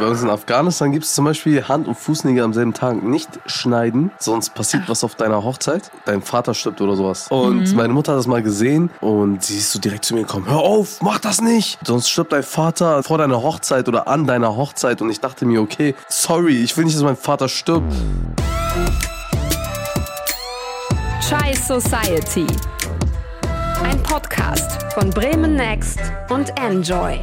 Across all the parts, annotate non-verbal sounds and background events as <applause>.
Bei uns in Afghanistan gibt es zum Beispiel Hand- und Fußnägel am selben Tag nicht schneiden, sonst passiert was auf deiner Hochzeit. Dein Vater stirbt oder sowas. Und meine Mutter hat das mal gesehen und sie ist so direkt zu mir gekommen, hör auf, mach das nicht. Sonst stirbt dein Vater vor deiner Hochzeit oder an deiner Hochzeit. Und ich dachte mir, okay, sorry, ich will nicht, dass mein Vater stirbt. Chai Society. Ein Podcast von Bremen Next und Enjoy.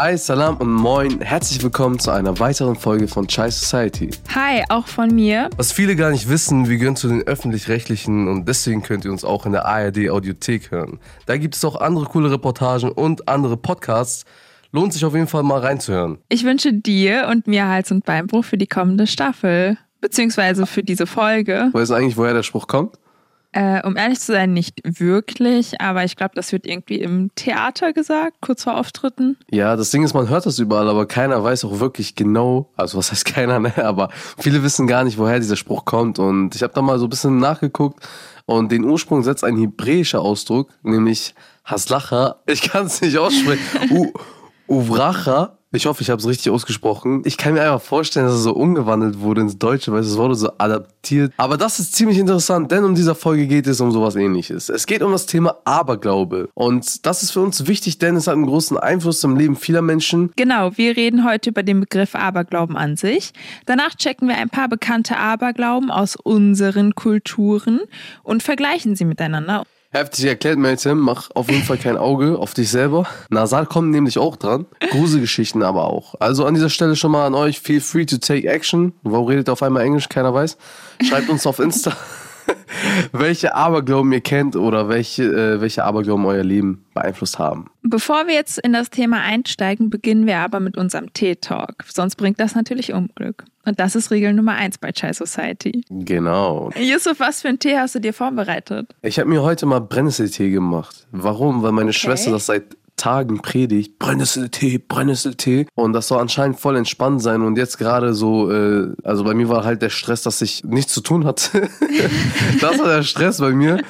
Hi, Salam und Moin. Herzlich willkommen zu einer weiteren Folge von Chai Society. Hi, auch von mir. Was viele gar nicht wissen, wir gehören zu den öffentlich-rechtlichen und deswegen könnt ihr uns auch in der ARD Audiothek hören. Da gibt es auch andere coole Reportagen und andere Podcasts. Lohnt sich auf jeden Fall mal reinzuhören. Ich wünsche dir und mir Hals- und Beinbruch für die kommende Staffel. Beziehungsweise für diese Folge. Weißt du eigentlich, woher der Spruch kommt? Äh, um ehrlich zu sein, nicht wirklich, aber ich glaube, das wird irgendwie im Theater gesagt, kurz vor Auftritten. Ja, das Ding ist, man hört das überall, aber keiner weiß auch wirklich genau, also was heißt keiner, ne? Aber viele wissen gar nicht, woher dieser Spruch kommt. Und ich habe da mal so ein bisschen nachgeguckt und den Ursprung setzt ein hebräischer Ausdruck, nämlich Haslacha. Ich kann es nicht aussprechen. <laughs> U Uvracha. Ich hoffe, ich habe es richtig ausgesprochen. Ich kann mir einfach vorstellen, dass es so umgewandelt wurde ins Deutsche, weil es wurde so adaptiert. Aber das ist ziemlich interessant, denn um dieser Folge geht es um sowas ähnliches. Es geht um das Thema Aberglaube. Und das ist für uns wichtig, denn es hat einen großen Einfluss im Leben vieler Menschen. Genau, wir reden heute über den Begriff Aberglauben an sich. Danach checken wir ein paar bekannte Aberglauben aus unseren Kulturen und vergleichen sie miteinander. Heftig erklärt, Meltem, mach auf jeden Fall kein Auge auf dich selber. Nasal kommt nämlich auch dran. Gruselgeschichten aber auch. Also an dieser Stelle schon mal an euch, feel free to take action. Warum redet ihr auf einmal Englisch? Keiner weiß. Schreibt uns auf Insta, <laughs> welche Aberglauben ihr kennt oder welche, äh, welche Aberglauben euer Leben beeinflusst haben. Bevor wir jetzt in das Thema einsteigen, beginnen wir aber mit unserem Tee-Talk. Sonst bringt das natürlich Unglück. Und das ist Regel Nummer eins bei Chai Society. Genau. Yusuf, was für einen Tee hast du dir vorbereitet? Ich habe mir heute mal Brennnesseltee gemacht. Warum? Weil meine Schwester das seit Tagen predigt. Brennnesseltee, Brennnesseltee. Und das soll anscheinend voll entspannt sein. Und jetzt gerade so, äh, also bei mir war halt der Stress, dass ich nichts zu tun hatte. <laughs> das war der Stress bei mir.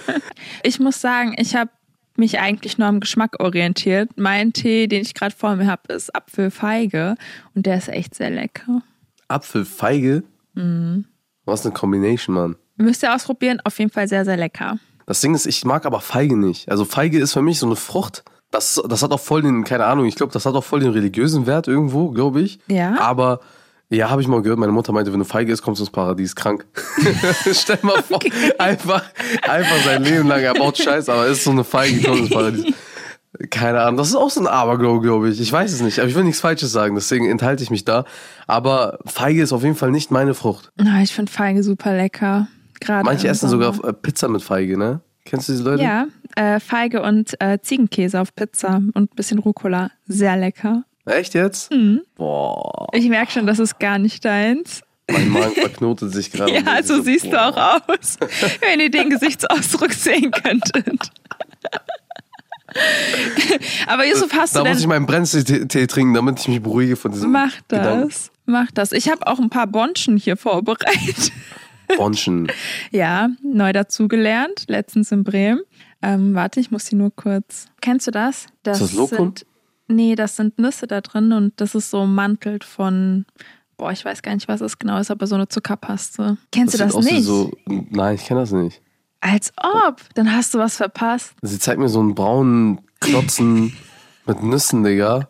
Ich muss sagen, ich habe mich eigentlich nur am Geschmack orientiert. Mein Tee, den ich gerade vor mir habe, ist Apfelfeige und der ist echt sehr lecker. Apfelfeige? Was eine Combination, Mann. Müsst ihr ausprobieren, auf jeden Fall sehr, sehr lecker. Das Ding ist, ich mag aber Feige nicht. Also Feige ist für mich so eine Frucht. Das, das hat auch voll den, keine Ahnung, ich glaube, das hat auch voll den religiösen Wert irgendwo, glaube ich. Ja? Aber ja, habe ich mal gehört, meine Mutter meinte, wenn du feige isst, kommst du ins Paradies krank. <laughs> Stell mal vor, einfach, einfach sein Leben lang, er baut Scheiß, aber ist so eine Feige, kommt ins Paradies. Keine Ahnung, das ist auch so ein Aberglaube, glaube ich. Ich weiß es nicht, aber ich will nichts Falsches sagen, deswegen enthalte ich mich da. Aber Feige ist auf jeden Fall nicht meine Frucht. Ah, ich finde Feige super lecker. Gerade Manche essen Sommer. sogar äh, Pizza mit Feige, ne? Kennst du diese Leute? Ja, äh, Feige und äh, Ziegenkäse auf Pizza und ein bisschen Rucola. Sehr lecker. Echt jetzt? Mhm. Boah, Ich merke schon, das ist gar nicht deins. mein Magen <laughs> verknotet sich gerade. Ja, so siehst du boah. auch aus, <laughs> wenn ihr den Gesichtsausdruck sehen könntet. <laughs> Aber Yusuf, hast Da du muss ich meinen Brennnesseltee trinken, damit ich mich beruhige von diesem Mach Gedanken. das, mach das. Ich habe auch ein paar Bonschen hier vorbereitet. Bonschen. <laughs> Ja, neu dazugelernt, letztens in Bremen. Ähm, warte, ich muss die nur kurz. Kennst du das? Das Ist das Lokum? Sind, nee, das sind Nüsse da drin und das ist so ummantelt von, boah, ich weiß gar nicht, was es genau ist, aber so eine Zuckerpaste. Kennst du das aus wie nicht? So, nein, ich kenne das nicht. Als ob. Dann hast du was verpasst. Sie zeigt mir so einen braunen Klotzen <laughs> mit Nüssen, Digga.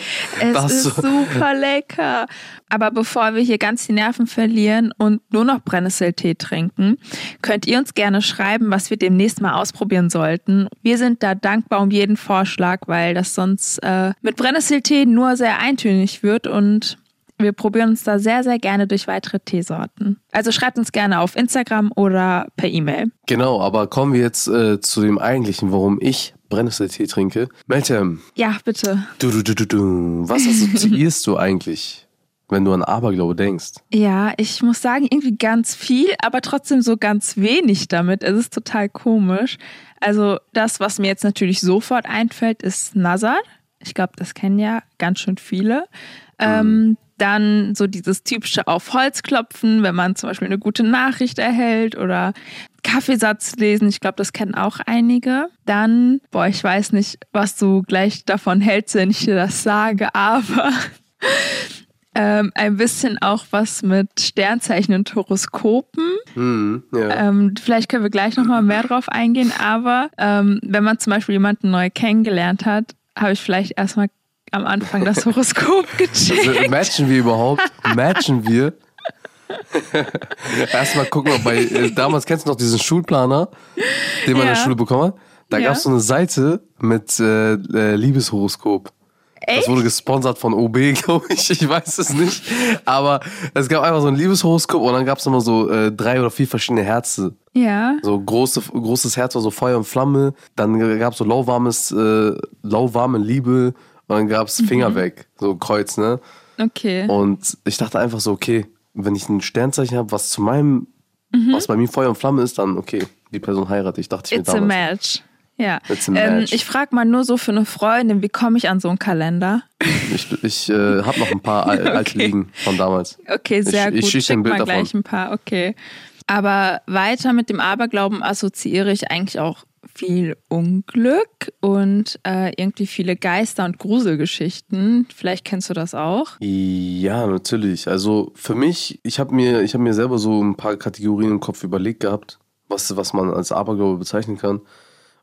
<laughs> Es Das ist so- super lecker. Aber bevor wir hier ganz die Nerven verlieren und nur noch Brennnesseltee trinken, könnt ihr uns gerne schreiben, was wir demnächst mal ausprobieren sollten. Wir sind da dankbar um jeden Vorschlag, weil das sonst äh, mit Brennnesseltee nur sehr eintönig wird und wir probieren uns da sehr, sehr gerne durch weitere Teesorten. Also schreibt uns gerne auf Instagram oder per E-Mail. Genau, aber kommen wir jetzt äh, zu dem eigentlichen, warum ich Brennnesseltee trinke. Meltem, Ja, bitte. du, du, du, du, du. Was assoziierst du eigentlich, wenn du an Aberglaube denkst? Ja, ich muss sagen, irgendwie ganz viel, aber trotzdem so ganz wenig damit. Es ist total komisch. Also das, was mir jetzt natürlich sofort einfällt, ist Nazar. Ich glaube, das kennen ja ganz schön viele. Ähm, dann so dieses typische auf Holz klopfen, wenn man zum Beispiel eine gute Nachricht erhält oder Kaffeesatz lesen. Ich glaube, das kennen auch einige. Dann, boah, ich weiß nicht, was du gleich davon hältst, wenn ich dir das sage, <laughs> aber ähm, ein bisschen auch was mit Sternzeichen und Horoskopen. Hm, ja. Ähm, vielleicht können wir gleich nochmal mehr drauf eingehen, aber ähm, wenn man zum Beispiel jemanden neu kennengelernt hat, habe ich vielleicht erstmal am Anfang das Horoskop <laughs> Also, gecheckt. matchen wir überhaupt? Matchen wir? <laughs> Erstmal gucken, ob bei, äh, damals kennst du noch diesen Schulplaner, den man in der Ja. Schule bekommen hat? Da Ja. gab es so eine Seite mit äh, äh, Liebeshoroskop. Das Echt? wurde gesponsert von OB, <laughs> glaube ich. Ich weiß es nicht. Aber es gab einfach so ein Liebeshoroskop und dann gab es immer so äh, drei oder vier verschiedene Herze. Ja. So große, großes Herz war so Feuer und Flamme. Dann gab es so lauwarmes, äh, lauwarme Liebe. Und dann gab es Mhm. Finger weg. So Kreuz, ne? Okay. Und ich dachte einfach so, okay, wenn ich ein Sternzeichen habe, was zu meinem, was bei mir Feuer und Flamme ist, dann okay, die Person heirate ich, dachte ich It's mir a damals. match. Ja. It's a Ähm, match. ich frage mal nur so für eine Freundin, wie komme ich an so einen Kalender? Ich, ich äh, habe noch ein paar al <laughs> alte Okay. liegen von damals. Okay, sehr Ich- ich gut. schicke Schick ein Bild mal gleich davon. ein paar, okay. Aber weiter mit dem Aberglauben assoziiere ich eigentlich auch viel Unglück und äh, irgendwie viele Geister- und Gruselgeschichten. Vielleicht kennst du das auch. Ja, natürlich. Also für mich, ich habe mir, ich habe mir selber so ein paar Kategorien im Kopf überlegt gehabt, was, was man als Aberglaube bezeichnen kann.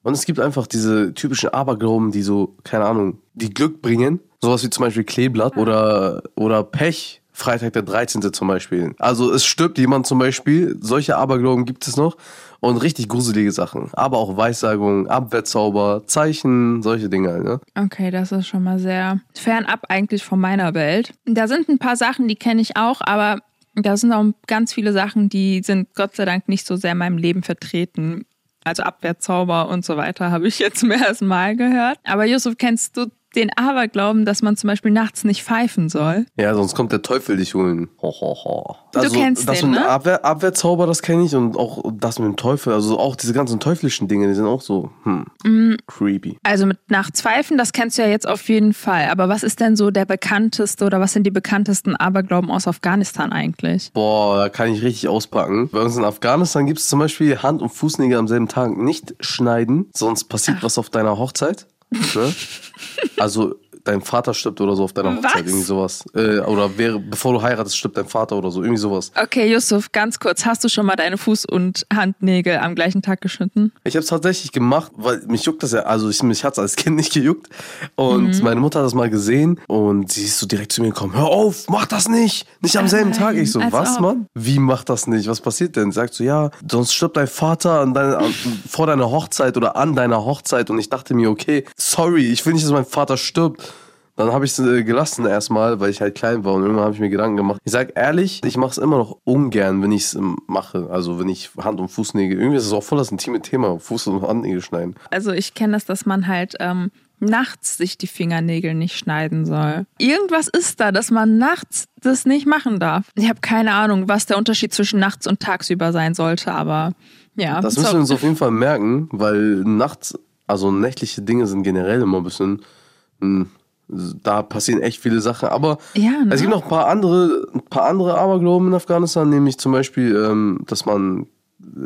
Und es gibt einfach diese typischen Aberglauben, die so, keine Ahnung, die Glück bringen. Sowas wie zum Beispiel Kleeblatt oder, oder Pech. Freitag der 13. zum Beispiel. Also es stirbt jemand zum Beispiel. Solche Aberglauben gibt es noch. Und richtig gruselige Sachen. Aber auch Weissagungen, Abwehrzauber, Zeichen, solche Dinge. Ne? Okay, das ist schon mal sehr fernab eigentlich von meiner Welt. Da sind ein paar Sachen, die kenne ich auch, aber da sind auch ganz viele Sachen, die sind Gott sei Dank nicht so sehr in meinem Leben vertreten. Also Abwehrzauber und so weiter habe ich jetzt <laughs> zum ersten Mal gehört. Aber Yusuf, kennst du den Aberglauben, dass man zum Beispiel nachts nicht pfeifen soll? Ja, sonst kommt der Teufel dich holen. Ho, ho, ho. Also, kennst das den, mit dem ne? Abwehr, Abwehrzauber, das kenne ich. Und auch das mit dem Teufel. Also auch diese ganzen teuflischen Dinge, die sind auch so, hm, Mm. creepy. Also mit nachts pfeifen, das kennst du ja jetzt auf jeden Fall. Aber was ist denn so der bekannteste oder was sind die bekanntesten Aberglauben aus Afghanistan eigentlich? Boah, da kann ich richtig auspacken. Bei uns in Afghanistan gibt es zum Beispiel Hand- und Fußnägel am selben Tag nicht schneiden, sonst passiert was auf deiner Hochzeit. Ne? Also dein Vater stirbt oder so auf deiner Was? Hochzeit, irgendwie sowas. Äh, oder wäre, bevor du heiratest, stirbt dein Vater oder so, irgendwie sowas. Okay, Yusuf, ganz kurz. Hast du schon mal deine Fuß- und Handnägel am gleichen Tag geschnitten? Ich habe es tatsächlich gemacht, weil mich juckt das ja, also ich, mich hat's als Kind nicht gejuckt. Und Mhm. meine Mutter hat das mal gesehen und sie ist so direkt zu mir gekommen, hör auf, mach das nicht, nicht am selben Nein, Tag. Ich so, was, ob. Mann? Wie macht das nicht? Was passiert denn? Sagt so, ja, sonst stirbt dein Vater an deiner, an, vor deiner Hochzeit oder an deiner Hochzeit. Und ich dachte mir, okay, sorry, ich will nicht, dass mein Vater stirbt. Dann habe ich es äh, gelassen erstmal, weil ich halt klein war und irgendwann habe ich mir Gedanken gemacht. Ich sag ehrlich, ich mache es immer noch ungern, wenn ich es mache. Also wenn ich Hand- und Fußnägel, irgendwie ist es auch voll das intime Thema, Fuß- und Handnägel schneiden. Also ich kenne das, dass man halt ähm, nachts sich die Fingernägel nicht schneiden soll. Irgendwas ist da, dass man nachts das nicht machen darf. Ich habe keine Ahnung, was der Unterschied zwischen nachts und tagsüber sein sollte, aber ja. Das müssen wir uns auf jeden Fall merken, weil nachts, also nächtliche Dinge sind generell immer ein bisschen, mh, da passieren echt viele Sachen. Aber Ja, ne? es gibt noch ein paar andere, ein paar andere Aberglauben in Afghanistan, nämlich zum Beispiel, ähm, dass man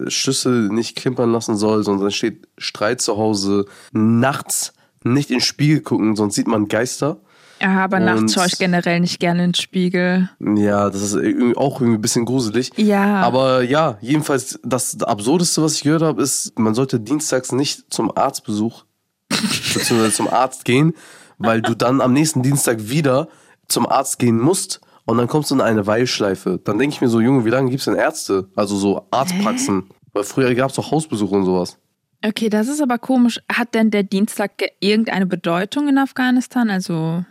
Schüssel nicht klimpern lassen soll, sonst entsteht Streit zu Hause. Nachts nicht in den Spiegel gucken, sonst sieht man Geister. Ja, aber nachts und- schaue ich generell nicht gerne in den Spiegel. Ja, das ist irgendwie auch irgendwie ein bisschen gruselig. Ja. Aber ja, jedenfalls das Absurdeste, was ich gehört habe, ist, man sollte dienstags nicht zum Arztbesuch <laughs> beziehungsweise zum Arzt gehen, weil du dann am nächsten Dienstag wieder zum Arzt gehen musst und dann kommst du in eine Weilschleife. Dann denke ich mir so, Junge, wie lange gibt's denn Ärzte? Also so Arztpraxen. Weil früher gab's doch Hausbesuche und sowas. Okay, das ist aber komisch. Hat denn der Dienstag ge- irgendeine Bedeutung in Afghanistan? Also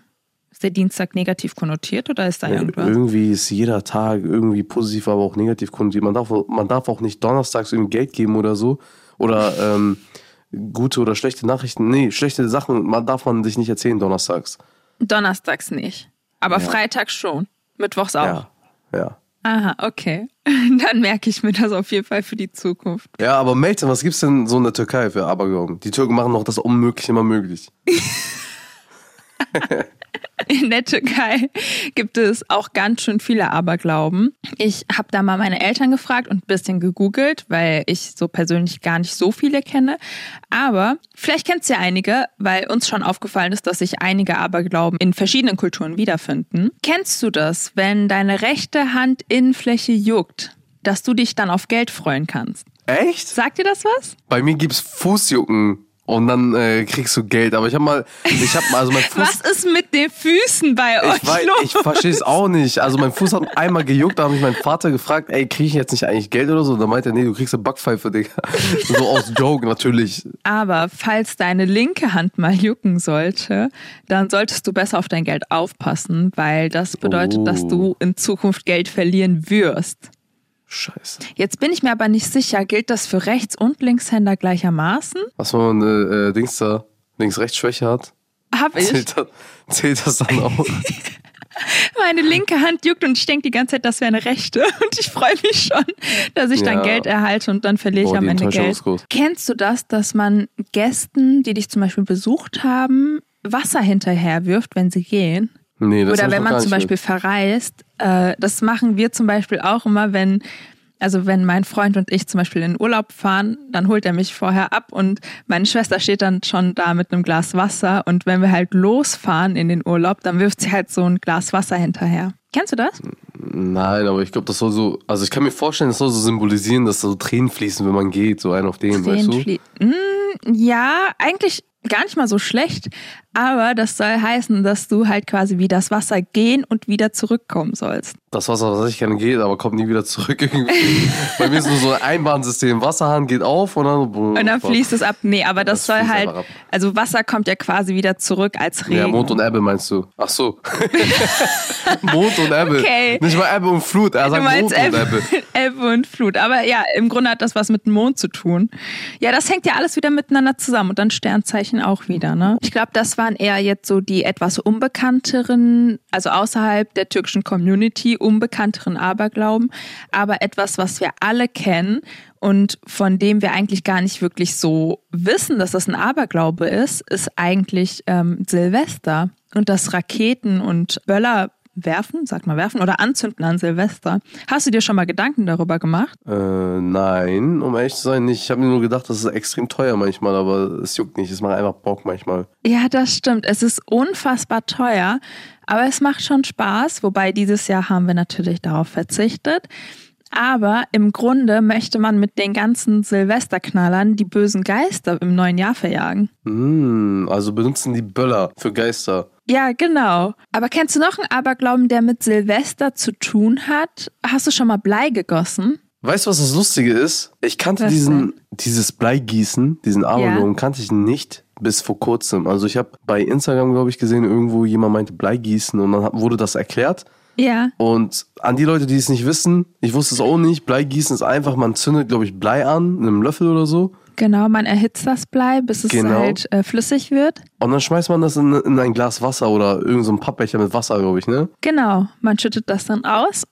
ist der Dienstag negativ konnotiert oder ist da irgendwas? Irgendwie ist jeder Tag irgendwie positiv, aber auch negativ konnotiert. Man darf, man darf auch nicht donnerstags irgendwie Geld geben oder so. Oder ähm, gute oder schlechte Nachrichten. Nee, schlechte Sachen man darf man sich nicht erzählen donnerstags. Donnerstags nicht. Aber freitags schon. Mittwochs auch. Ja. Ja. Aha, okay. <laughs> Dann merke ich mir das auf jeden Fall für die Zukunft. Ja, aber Melton, was gibt's denn so in der Türkei für Aberglauben? Die Türken machen noch das Unmögliche immer möglich. <laughs> <laughs> <laughs> in der Türkei gibt es auch ganz schön viele Aberglauben. Ich habe da mal meine Eltern gefragt und ein bisschen gegoogelt, weil ich so persönlich gar nicht so viele kenne. Aber vielleicht kennt ihr ja einige, weil uns schon aufgefallen ist, dass sich einige Aberglauben in verschiedenen Kulturen wiederfinden. Kennst du das, wenn deine rechte Handinnenfläche juckt, dass du dich dann auf Geld freuen kannst? Echt? Sagt dir das was? Bei mir gibt's Fußjucken und dann äh, kriegst du Geld. Aber ich habe mal, ich habe mal, also mein <laughs> Fuß. Was ist mit den Füßen bei euch Ich, weiß, ich verstehe es <laughs> auch nicht. Also mein Fuß hat einmal gejuckt, da habe ich meinen Vater gefragt, ey, kriege ich jetzt nicht eigentlich Geld oder so? Und dann meinte er, nee, du kriegst eine Backpfeife, Digga. <laughs> So aus Joke natürlich. Aber falls deine linke Hand mal jucken sollte, dann solltest du besser auf dein Geld aufpassen, weil das bedeutet, Oh. dass du in Zukunft Geld verlieren wirst. Scheiße. Jetzt bin ich mir aber nicht sicher, gilt das für Rechts- und Linkshänder gleichermaßen? Was, wenn man äh, äh, Dings da, Links-Rechts-Schwäche hat? Hab ich. Zählt das, zählt das dann auch? <laughs> Meine linke Hand juckt und ich denke die ganze Zeit, das wäre eine rechte. <laughs> Und ich freue mich schon, dass ich dann Ja. Geld erhalte und dann verliere ich Boah, am Ende Geld. Kennst du das, dass man Gästen, die dich zum Beispiel besucht haben, Wasser hinterher wirft, wenn sie gehen? Nee, das Oder wenn man zum Beispiel verreist, äh, das machen wir zum Beispiel auch immer, wenn, also wenn mein Freund und ich zum Beispiel in den Urlaub fahren, dann holt er mich vorher ab und meine Schwester steht dann schon da mit einem Glas Wasser und wenn wir halt losfahren in den Urlaub, dann wirft sie halt so ein Glas Wasser hinterher. Kennst du das? Nein, aber ich glaube, das soll so, also ich kann mir vorstellen, das soll so symbolisieren, dass so Tränen fließen, wenn man geht, so ein auf den, weißt du? Mm, ja, eigentlich gar nicht mal so schlecht, aber das soll heißen, dass du halt quasi wie das Wasser gehen und wieder zurückkommen sollst. Das Wasser, was ich gerne geht, aber kommt nie wieder zurück irgendwie. <laughs> Bei mir ist nur so ein Einbahnsystem. Wasserhahn geht auf und dann, Und dann fließt es ab. Nee, aber das, Das soll halt, also Wasser kommt ja quasi wieder zurück als Regen. Ja, Mond und Ebbe meinst du? Ach so. <laughs> Mond und Ebbe. Okay. Nicht mal Ebbe und Flut. Er Du sagt meinst Mond und Ebbe, Ebbe. <laughs> Ebbe und Flut. Aber ja, im Grunde hat das was mit dem Mond zu tun. Ja, das hängt ja alles wieder miteinander zusammen und dann Sternzeichen auch wieder. Ne? Ich glaube, das waren eher jetzt so die etwas unbekannteren, also außerhalb der türkischen Community unbekannteren Aberglauben, aber etwas, was wir alle kennen und von dem wir eigentlich gar nicht wirklich so wissen, dass das ein Aberglaube ist, ist eigentlich ähm, Silvester und das Raketen und Böller werfen, sag mal werfen oder anzünden an Silvester. Hast du dir schon mal Gedanken darüber gemacht? Äh, nein, um ehrlich zu sein, nicht. Ich habe mir nur gedacht, das ist extrem teuer manchmal, aber es juckt nicht. Es macht einfach Bock manchmal. Ja, das stimmt. Es ist unfassbar teuer, aber es macht schon Spaß. Wobei dieses Jahr haben wir natürlich darauf verzichtet. Aber im Grunde möchte man mit den ganzen Silvesterknallern die bösen Geister im neuen Jahr verjagen. Hm, also benutzen die Böller für Geister. Ja, genau. Aber kennst du noch einen Aberglauben, der mit Silvester zu tun hat? Hast du schon mal Blei gegossen? Weißt du, was das Lustige ist? Ich kannte Was diesen, dieses Bleigießen, diesen Aberglauben, kannte ich nicht bis vor kurzem. Also ich habe bei Instagram, glaube ich, gesehen, irgendwo jemand meinte Bleigießen und dann wurde das erklärt. Ja. Und an die Leute, die es nicht wissen, ich wusste es auch nicht, Bleigießen ist einfach, man zündet, glaube ich, Blei an, in einem Löffel oder so. Genau, man erhitzt das Blei, bis es Genau. halt äh, flüssig wird. Und dann schmeißt man das in, in ein Glas Wasser oder irgendein so Pappbecher mit Wasser, glaube ich, ne? Genau, man schüttet das dann aus.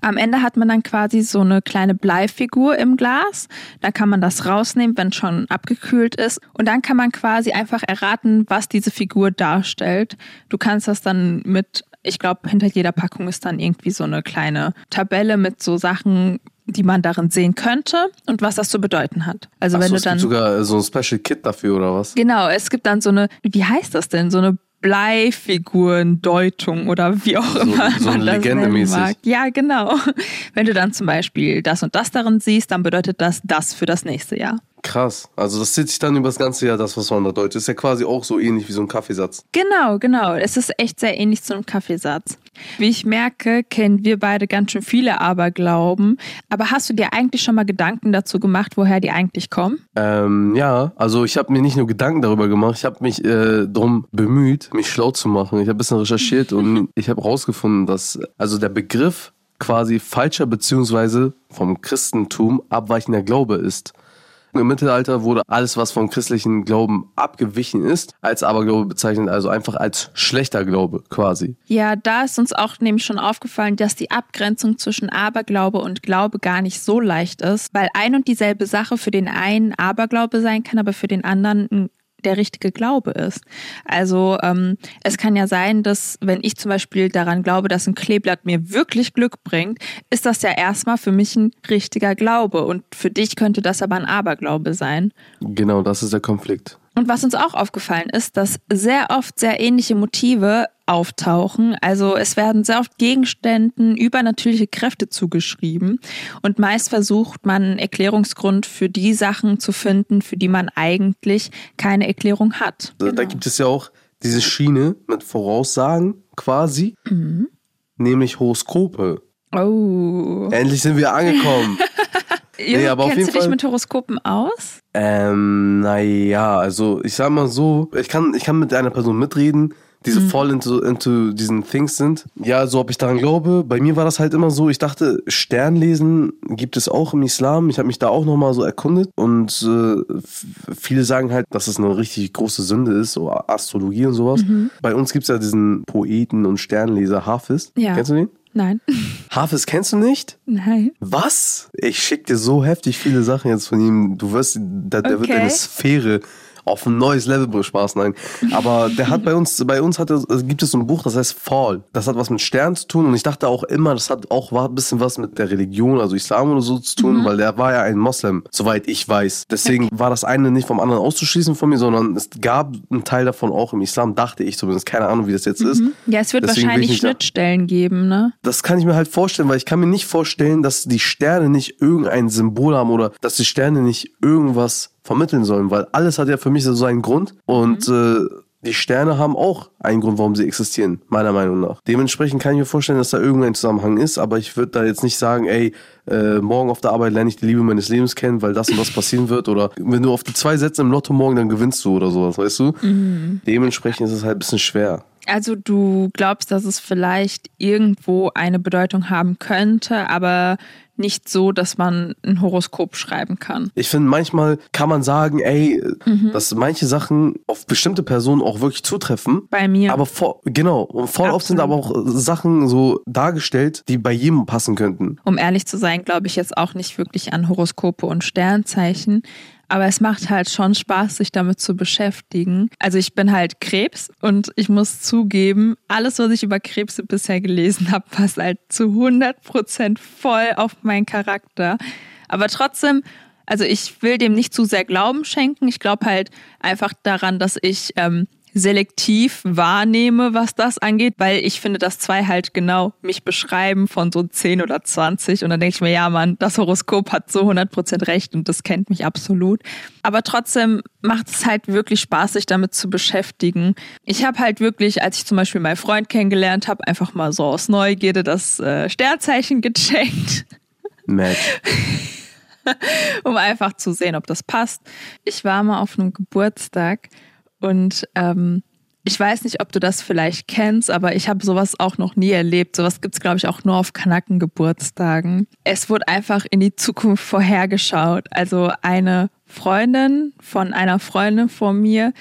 Am Ende hat man dann quasi so eine kleine Bleifigur im Glas. Da kann man das rausnehmen, wenn es schon abgekühlt ist. Und dann kann man quasi einfach erraten, was diese Figur darstellt. Du kannst das dann mit, ich glaube, hinter jeder Packung ist dann irgendwie so eine kleine Tabelle mit so Sachen, die man darin sehen könnte und was das zu bedeuten hat. Also Ach wenn so, du es dann gibt sogar so ein Special Kit dafür oder was? Genau, es gibt dann so eine, wie heißt das denn? So eine Bleifigurendeutung oder wie auch immer so man das nennen mag. Ja, genau. Wenn du dann zum Beispiel das und das darin siehst, dann bedeutet das das für das nächste Jahr. Krass. Also das zieht sich dann über das ganze Jahr, das, was man da deutet. Ist ja quasi auch so ähnlich wie so ein Kaffeesatz. Genau, genau. Es ist echt sehr ähnlich zu einem Kaffeesatz. Wie ich merke, kennen wir beide ganz schön viele Aberglauben. Aber hast du dir eigentlich schon mal Gedanken dazu gemacht, woher die eigentlich kommen? Ähm, ja, also ich habe mir nicht nur Gedanken darüber gemacht, ich habe mich äh, darum bemüht, mich schlau zu machen. Ich habe ein bisschen recherchiert <laughs> und ich habe herausgefunden, dass also der Begriff quasi falscher beziehungsweise vom Christentum abweichender Glaube ist. Im Mittelalter wurde alles, was vom christlichen Glauben abgewichen ist, als Aberglaube bezeichnet, also einfach als schlechter Glaube quasi. Ja, da ist uns auch nämlich schon aufgefallen, dass die Abgrenzung zwischen Aberglaube und Glaube gar nicht so leicht ist, weil ein und dieselbe Sache für den einen Aberglaube sein kann, aber für den anderen ein der richtige Glaube ist. Also ähm, es kann ja sein, dass wenn ich zum Beispiel daran glaube, dass ein Kleeblatt mir wirklich Glück bringt, ist das ja erstmal für mich ein richtiger Glaube. Und für dich könnte das aber ein Aberglaube sein. Genau, das ist der Konflikt. Und was uns auch aufgefallen ist, dass sehr oft sehr ähnliche Motive auftauchen. Also es werden sehr oft Gegenständen übernatürliche Kräfte zugeschrieben und meist versucht man einen Erklärungsgrund für die Sachen zu finden, für die man eigentlich keine Erklärung hat. Da, da gibt es ja auch diese Schiene mit Voraussagen quasi, nämlich Horoskope. Oh. Endlich sind wir angekommen. <laughs> Ja, Nee, aber auf kennst jeden du dich Fall- mit Horoskopen aus? Ähm, naja, also ich sag mal so, ich kann, ich kann mit einer Person mitreden, die so voll into, into diesen Things sind. Ja, so ob ich daran glaube. Bei mir war das halt immer so, ich dachte, Sternlesen gibt es auch im Islam. Ich habe mich da auch nochmal so erkundet und äh, viele sagen halt, dass es eine richtig große Sünde ist, so Astrologie und sowas. Bei uns gibt's ja diesen Poeten und Sternleser Hafiz. Ja. Kennst du den? Nein. <laughs> Hafiz kennst du nicht? Nein. Was? Ich schick dir so heftig viele Sachen jetzt von ihm. Du wirst, der, der wird Okay. eine Sphäre auf ein neues Level bringen. Spaß, nein. Aber der hat bei uns, bei uns hat er, also gibt es so ein Buch, das heißt Fall. Das hat was mit Sternen zu tun und ich dachte auch immer, das hat auch war ein bisschen was mit der Religion, also Islam oder so zu tun, weil der war ja ein Moslem, soweit ich weiß. Deswegen war das eine nicht vom anderen auszuschließen von mir, sondern es gab einen Teil davon auch im Islam, dachte ich zumindest. Keine Ahnung, wie das jetzt ist. Ja, es wird Deswegen wahrscheinlich nicht Schnittstellen geben, ne? das kann ich mir halt vorstellen, weil ich kann mir nicht vorstellen, dass die Sterne nicht irgendein Symbol haben oder dass die Sterne nicht irgendwas vermitteln sollen, weil alles hat ja für mich so seinen Grund und äh, die Sterne haben auch einen Grund, warum sie existieren, meiner Meinung nach. Dementsprechend kann ich mir vorstellen, dass da irgendein Zusammenhang ist, aber ich würde da jetzt nicht sagen, ey, äh, morgen auf der Arbeit lerne ich die Liebe meines Lebens kennen, weil das und das passieren wird oder wenn du auf die zwei Sätze im Lotto morgen, dann gewinnst du oder sowas, weißt du? Dementsprechend ist es halt ein bisschen schwer. Also du glaubst, dass es vielleicht irgendwo eine Bedeutung haben könnte, aber nicht so, dass man ein Horoskop schreiben kann. Ich finde, manchmal kann man sagen, ey, dass manche Sachen auf bestimmte Personen auch wirklich zutreffen. Bei mir. Aber vor, genau, und voll oft sind aber auch Sachen so dargestellt, die bei jedem passen könnten. um ehrlich zu sein, glaube ich jetzt auch nicht wirklich an Horoskope und Sternzeichen. Aber es macht halt schon Spaß, sich damit zu beschäftigen. Also ich bin halt Krebs und ich muss zugeben, alles, was ich über Krebse bisher gelesen habe, passt halt zu 100 Prozent voll auf meinen Charakter. Aber trotzdem, also ich will dem nicht zu sehr Glauben schenken. Ich glaube halt einfach daran, dass ich ähm, selektiv wahrnehme, was das angeht, weil ich finde, dass zwei halt genau mich beschreiben von so 10 oder 20 und dann denke ich mir, ja Mann, das Horoskop hat so 100% recht und das kennt mich absolut. Aber trotzdem macht es halt wirklich Spaß, sich damit zu beschäftigen. Ich habe halt wirklich, als ich zum Beispiel meinen Freund kennengelernt habe, einfach mal so aus Neugierde das äh, Sternzeichen <laughs> gecheckt Match. <laughs> um einfach zu sehen, ob das passt. Ich war mal auf einem Geburtstag und ähm, ich weiß nicht, ob du das vielleicht kennst, aber ich habe sowas auch noch nie erlebt. Sowas gibt's glaube ich, auch nur auf Kanaken-Geburtstagen. Es wurde einfach in die Zukunft vorhergeschaut. Also eine Freundin von einer Freundin von mir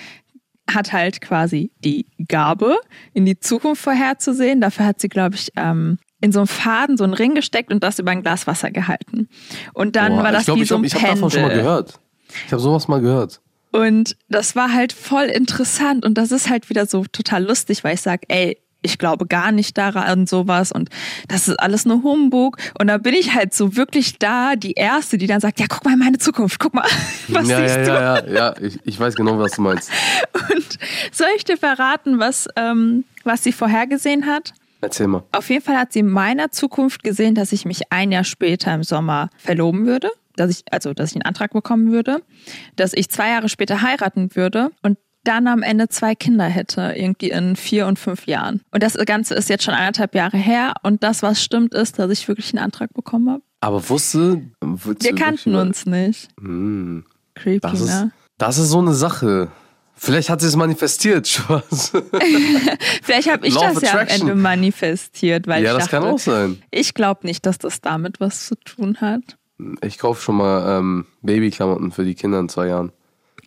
hat halt quasi die Gabe, in die Zukunft vorherzusehen. Dafür hat sie, glaube ich, ähm, in so einen Faden so einen Ring gesteckt und das über ein Glas Wasser gehalten. Und dann Boah, war das ich glaube, wie ich, so ein glaub, ich habe davon schon mal gehört. Ich habe sowas mal gehört. Und das war halt voll interessant und das ist halt wieder so total lustig, weil ich sage, ey, ich glaube gar nicht daran sowas und das ist alles nur Humbug. Und da bin ich halt so wirklich da, die Erste, die dann sagt, ja, guck mal in meine Zukunft, guck mal, <laughs> was ja, siehst ja, du? ja, ja, ja, ich, ich weiß genau, was du meinst. Und soll ich dir verraten, was, ähm, was sie vorhergesehen hat? Erzähl mal. Auf jeden Fall hat sie in meiner Zukunft gesehen, dass ich mich ein Jahr später im Sommer verloben würde, dass ich, also dass ich einen Antrag bekommen würde, dass ich zwei Jahre später heiraten würde und dann am Ende zwei Kinder hätte, irgendwie in vier und fünf Jahren. Und das Ganze ist jetzt schon anderthalb Jahre her und das, was stimmt, ist, dass ich wirklich einen Antrag bekommen habe. Aber wusste. Wir kannten uns nicht. Hm, Creepy, das, ist, ne? das ist so eine Sache. Vielleicht hat sie es manifestiert, <laughs> Spaß. <laughs> Vielleicht habe ich Law das ja am. Ende manifestiert, weil ja, ich das dachte, kann auch sein. ich glaube nicht, dass das damit was zu tun hat. Ich kaufe schon mal ähm, Babyklamotten für die Kinder in zwei Jahren.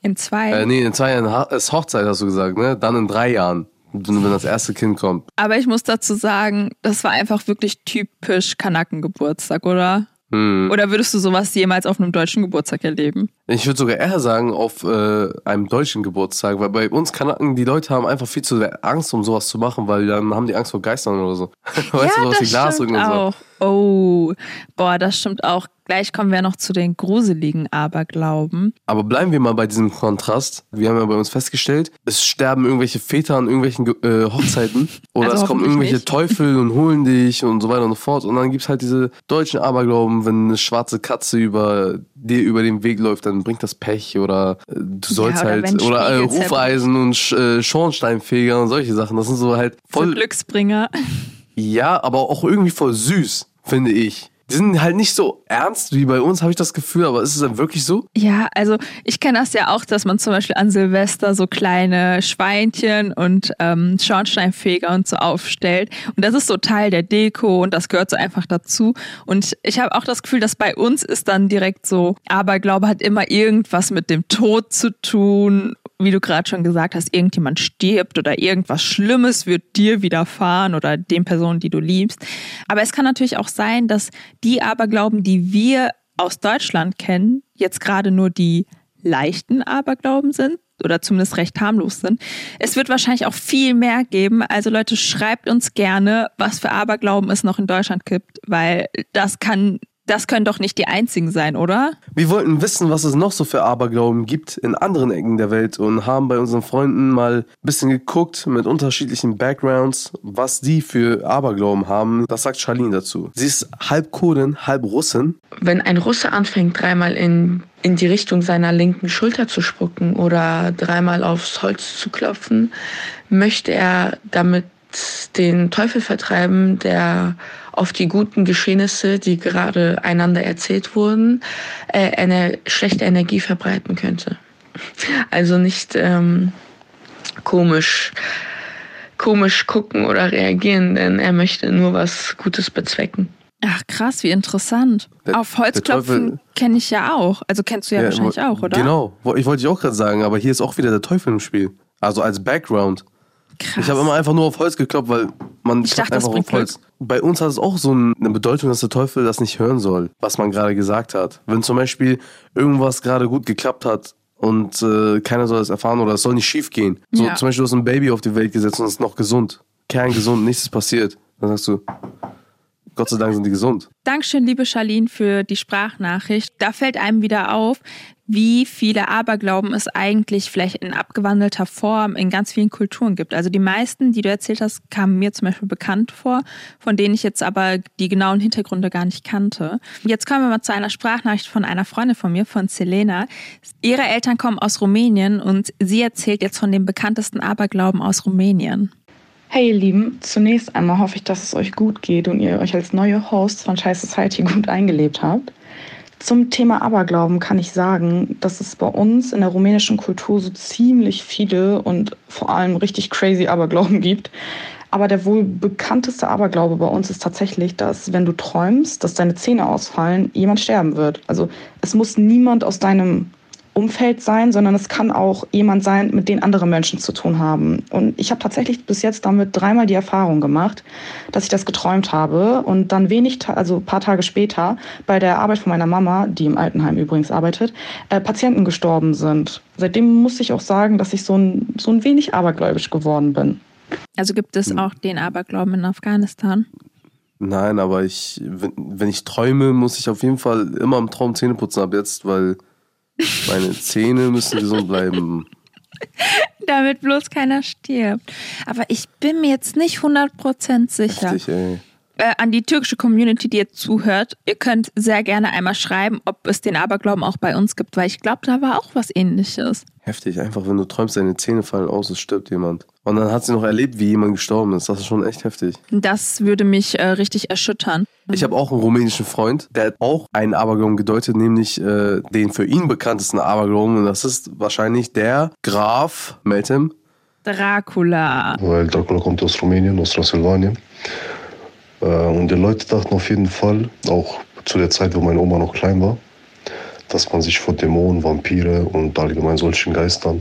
In zwei. Äh, nee, in zwei Jahren ist Hochzeit, hast du gesagt, ne? Dann in drei Jahren, wenn das erste Kind kommt. Aber ich muss dazu sagen, das war einfach wirklich typisch Kanakengeburtstag, oder? Hm. Oder würdest du sowas jemals auf einem deutschen Geburtstag erleben? Ich würde sogar eher sagen, auf äh, einem deutschen Geburtstag, weil bei uns Kanaken, die Leute haben einfach viel zu Angst, um sowas zu machen, weil dann haben die Angst vor Geistern oder so. <laughs> weißt du, sowas wie Glasrücken und so. Oh, boah, das stimmt auch. Gleich kommen wir noch zu den gruseligen Aberglauben. Aber bleiben wir mal bei diesem Kontrast. Wir haben ja bei uns festgestellt, es sterben irgendwelche Väter an irgendwelchen äh, Hochzeiten <laughs> oder Also es kommen irgendwelche nicht. Teufel und holen dich und so weiter und so fort. Und dann gibt's halt diese deutschen Aberglauben, wenn eine schwarze Katze über dir über den Weg läuft, dann bringt das Pech oder äh, du sollst oder wenn halt oder äh, Hufeisen und äh, Schornsteinfeger und solche Sachen. Das sind so halt So voll Glücksbringer. ja, aber auch irgendwie voll süß, finde ich. Die sind halt nicht so ernst wie bei uns, habe ich das Gefühl, aber ist es dann wirklich so? Ja, also ich kenne das ja auch, dass man zum Beispiel an Silvester so kleine Schweinchen und ähm, Schornsteinfeger und so aufstellt. Und das ist so Teil der Deko und das gehört so einfach dazu. Und ich habe auch das Gefühl, dass bei uns ist dann direkt so, Aberglaube hat immer irgendwas mit dem Tod zu tun. Wie du gerade schon gesagt hast, irgendjemand stirbt oder irgendwas Schlimmes wird dir widerfahren oder den Personen, die du liebst. Aber es kann natürlich auch sein, dass die Aberglauben, die wir aus Deutschland kennen, jetzt gerade nur die leichten Aberglauben sind oder zumindest recht harmlos sind. Es wird wahrscheinlich auch viel mehr geben. Also Leute, schreibt uns gerne, was für Aberglauben es noch in Deutschland gibt, weil das kann, das können doch nicht die einzigen sein, oder? Wir wollten wissen, was es noch so für Aberglauben gibt in anderen Ecken der Welt und haben bei unseren Freunden mal ein bisschen geguckt mit unterschiedlichen Backgrounds, was die für Aberglauben haben. Das sagt Charlene dazu. Sie ist halb Kurdin, halb Russin. Wenn ein Russe anfängt, dreimal in, in die Richtung seiner linken Schulter zu spucken oder dreimal aufs Holz zu klopfen, möchte er damit den Teufel vertreiben, der auf die guten Geschehnisse, die gerade einander erzählt wurden, äh, eine schlechte Energie verbreiten könnte. Also nicht ähm, komisch, komisch gucken oder reagieren, denn er möchte nur was Gutes bezwecken. Ach krass, wie interessant. Der- Auf Holz der Teufel- klopfen kenne ich ja auch. Also kennst du ja, wahrscheinlich wo- auch, oder? Genau, ich wollte ich auch gerade sagen, aber hier ist auch wieder der Teufel im Spiel. Also als Background. Krass. Ich habe immer einfach nur auf Holz geklopft, weil man Ich dachte, das einfach auf bringt Holz. Bei uns hat es auch so ein- eine Bedeutung, dass der Teufel das nicht hören soll, was man gerade gesagt hat. Wenn zum Beispiel irgendwas gerade gut geklappt hat und äh, keiner soll das erfahren oder es soll nicht schief gehen. So Ja. zum Beispiel du hast ein Baby auf die Welt gesetzt und es ist noch gesund. Kerngesund, nichts ist passiert. Dann sagst du, Gott sei Dank sind die gesund. Dankeschön, liebe Charlene, für die Sprachnachricht. Da fällt einem wieder auf, wie viele Aberglauben es eigentlich vielleicht in abgewandelter Form in ganz vielen Kulturen gibt. Also die meisten, die du erzählt hast, kamen mir zum Beispiel bekannt vor, von denen ich jetzt aber die genauen Hintergründe gar nicht kannte. Jetzt kommen wir mal zu einer Sprachnachricht von einer Freundin von mir, von Selena. Ihre Eltern kommen aus Rumänien und sie erzählt jetzt von dem bekanntesten Aberglauben aus Rumänien. Hey ihr Lieben, zunächst einmal hoffe ich, dass es euch gut geht und ihr euch als neue Hosts von Chai Society <laughs> gut eingelebt habt. Zum Thema Aberglauben kann ich sagen, dass es bei uns in der rumänischen Kultur so ziemlich viele und vor allem richtig crazy Aberglauben gibt. Aber der wohl bekannteste Aberglaube bei uns ist tatsächlich, dass wenn du träumst, dass deine Zähne ausfallen, jemand sterben wird. Also es muss niemand aus deinem Umfeld sein, sondern es kann auch jemand sein, mit dem andere Menschen zu tun haben. Und ich habe tatsächlich bis jetzt damit dreimal die Erfahrung gemacht, dass ich das geträumt habe und dann wenig, also ein paar Tage später bei der Arbeit von meiner Mama, die im Altenheim übrigens arbeitet, äh, Patienten gestorben sind. Seitdem muss ich auch sagen, dass ich so ein, so ein wenig abergläubisch geworden bin. Also gibt es auch den Aberglauben in Afghanistan. Nein, aber ich, wenn, wenn ich träume, muss ich auf jeden Fall immer im Traum Zähne putzen ab jetzt, weil meine Zähne müssen gesund bleiben. <laughs> Damit bloß keiner stirbt. Aber ich bin mir jetzt nicht 100% sicher. Heftig, ey. Äh, an die türkische Community, die jetzt zuhört, ihr könnt sehr gerne einmal schreiben, ob es den Aberglauben auch bei uns gibt, weil ich glaube, da war auch was ähnliches. Heftig, einfach wenn du träumst, deine Zähne fallen aus, es stirbt jemand. Und dann hat sie noch erlebt, wie jemand gestorben ist. Das ist schon echt heftig. Das würde mich äh, richtig erschüttern. Ich habe auch einen rumänischen Freund, der hat auch einen Aberglauben gedeutet, nämlich äh, den für ihn bekanntesten Aberglauben. Und das ist wahrscheinlich der Graf Meltem. Dracula. weil Dracula kommt aus Rumänien, aus Transsilvanien. Äh, Und die Leute dachten auf jeden Fall, auch zu der Zeit, wo meine Oma noch klein war, dass man sich vor Dämonen, Vampire und allgemein solchen Geistern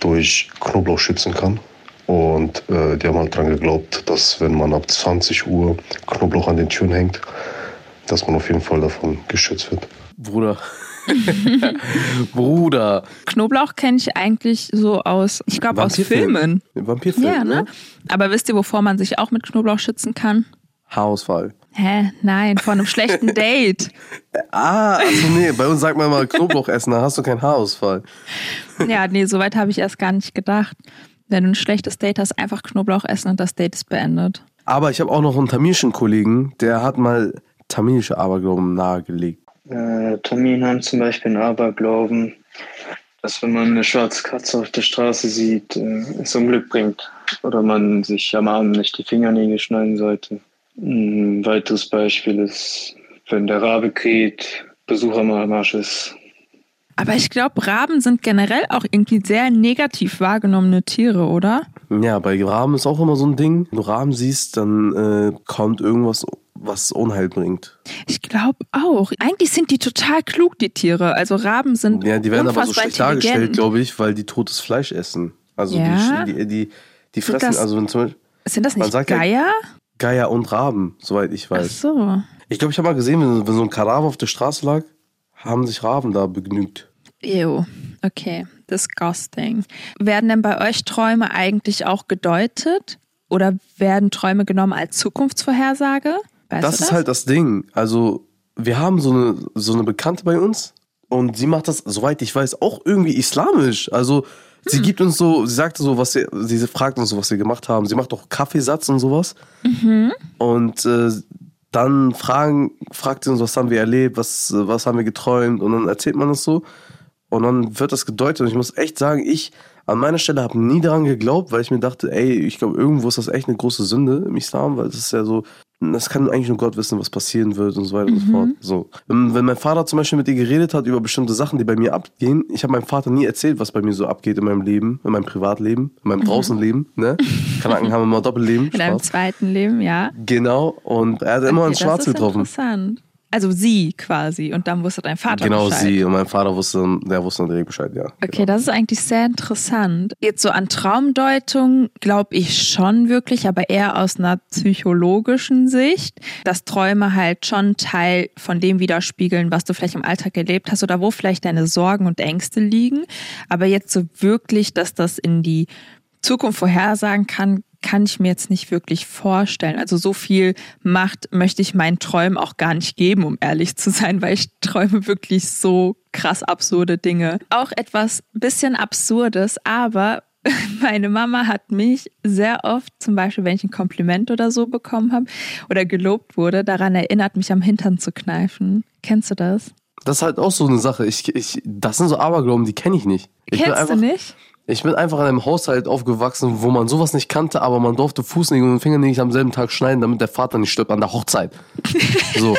durch Knoblauch schützen kann. Und äh, die haben halt dran geglaubt, dass wenn man ab 20 Uhr Knoblauch an den Türen hängt, dass man auf jeden Fall davon geschützt wird. Bruder. <laughs> Bruder. Knoblauch kenne ich eigentlich so aus, ich glaube aus. Filmen. Vampirfilm, Ja, ne? Aber wisst ihr, wovor man sich auch mit Knoblauch schützen kann? Haarausfall. Hä? Nein, vor einem schlechten <laughs> Date. Ah, also nee, bei uns sagt man mal Knoblauch essen, dann hast du keinen Haarausfall. Ja, nee, so weit habe ich erst gar nicht gedacht. Wenn du ein schlechtes Date hast, einfach Knoblauch essen und das Date ist beendet. Aber ich habe auch noch einen tamilischen Kollegen, der hat mal tamilische Aberglauben nahegelegt. Äh, Taminen haben zum Beispiel einen Aberglauben, dass wenn man eine schwarze Katze auf der Straße sieht, äh, es Unglück bringt. Oder man sich am Abend nicht die Fingernägel schneiden sollte. Ein weiteres Beispiel ist, wenn der Rabe kräht, Besucher mal am Arsch ist. Aber ich glaube, Raben sind generell auch irgendwie sehr negativ wahrgenommene Tiere, oder? Ja, bei Raben ist auch immer so ein Ding. Wenn du Raben siehst, dann äh, kommt irgendwas, was Unheil bringt. Ich glaube auch. Eigentlich sind die total klug, die Tiere. Also Raben sind Ja, die werden aber so schlecht dargestellt, glaube ich, weil die totes Fleisch essen. Also Ja? die, die, die, die fressen, das- also wenn zum Beispiel Sind das Man nicht sagt ja- Geier? Und Raben, soweit ich Ach weiß. so. Ich glaube, ich habe mal gesehen, wenn, wenn so ein Kadaver auf der Straße lag, haben sich Raben da begnügt. Ew. Okay. Disgusting. Werden denn bei euch Träume eigentlich auch gedeutet? Oder werden Träume genommen als Zukunftsvorhersage? Weißt das du ist halt das Ding. Also, wir haben so eine, so eine Bekannte bei uns und sie macht das, soweit ich weiß, auch irgendwie islamisch. Also, sie gibt uns so, sie sagte so, was sie, sie fragt uns so, was wir gemacht haben. Sie macht auch Kaffeesatz und sowas. Und äh, dann fragen, fragt sie uns, was haben wir erlebt, was, was haben wir geträumt und dann erzählt man das so. Und dann wird das gedeutet. Und ich muss echt sagen, ich an meiner Stelle habe nie daran geglaubt, weil ich mir dachte, ey, ich glaube, irgendwo ist das echt eine große Sünde im Islam, weil das ist ja so, das kann eigentlich nur Gott wissen, was passieren wird und so weiter und so fort. So. Wenn, wenn mein Vater zum Beispiel mit ihr geredet hat über bestimmte Sachen, die bei mir abgehen, ich habe meinem Vater nie erzählt, was bei mir so abgeht in meinem Leben, in meinem Privatleben, in meinem Draußenleben. Ne? <laughs> Kanaken haben immer Doppelleben. In deinem Spaß. zweiten Leben, ja. Genau, und er hat immer Okay, ins Schwarze getroffen. interessant. Also sie quasi. Und dann wusste dein Vater Genau Bescheid. sie. Und mein Vater wusste, der wusste direkt Bescheid, ja. Okay, das ist eigentlich sehr interessant. Jetzt so an Traumdeutung glaube ich schon wirklich, aber eher aus einer psychologischen Sicht, dass Träume halt schon Teil von dem widerspiegeln, was du vielleicht im Alltag erlebt hast oder wo vielleicht deine Sorgen und Ängste liegen. Aber jetzt so wirklich, dass das in die Zukunft vorhersagen kann, kann ich mir jetzt nicht wirklich vorstellen. Also so viel Macht möchte ich meinen Träumen auch gar nicht geben, um ehrlich zu sein, weil ich träume wirklich so krass absurde Dinge. Auch etwas bisschen absurdes, aber <laughs> meine Mama hat mich sehr oft, zum Beispiel, wenn ich ein Kompliment oder so bekommen habe oder gelobt wurde, daran erinnert, mich am Hintern zu kneifen. Kennst du das? Das ist halt auch so eine Sache. Ich, ich, das sind so Aberglauben, die kenne ich nicht. Ich Kennst einfach, du nicht? Ich bin einfach in einem Haushalt aufgewachsen, wo man sowas nicht kannte, aber man durfte Fußnägel und Fingernägel am selben Tag schneiden, damit der Vater nicht stirbt an der Hochzeit. <laughs> So.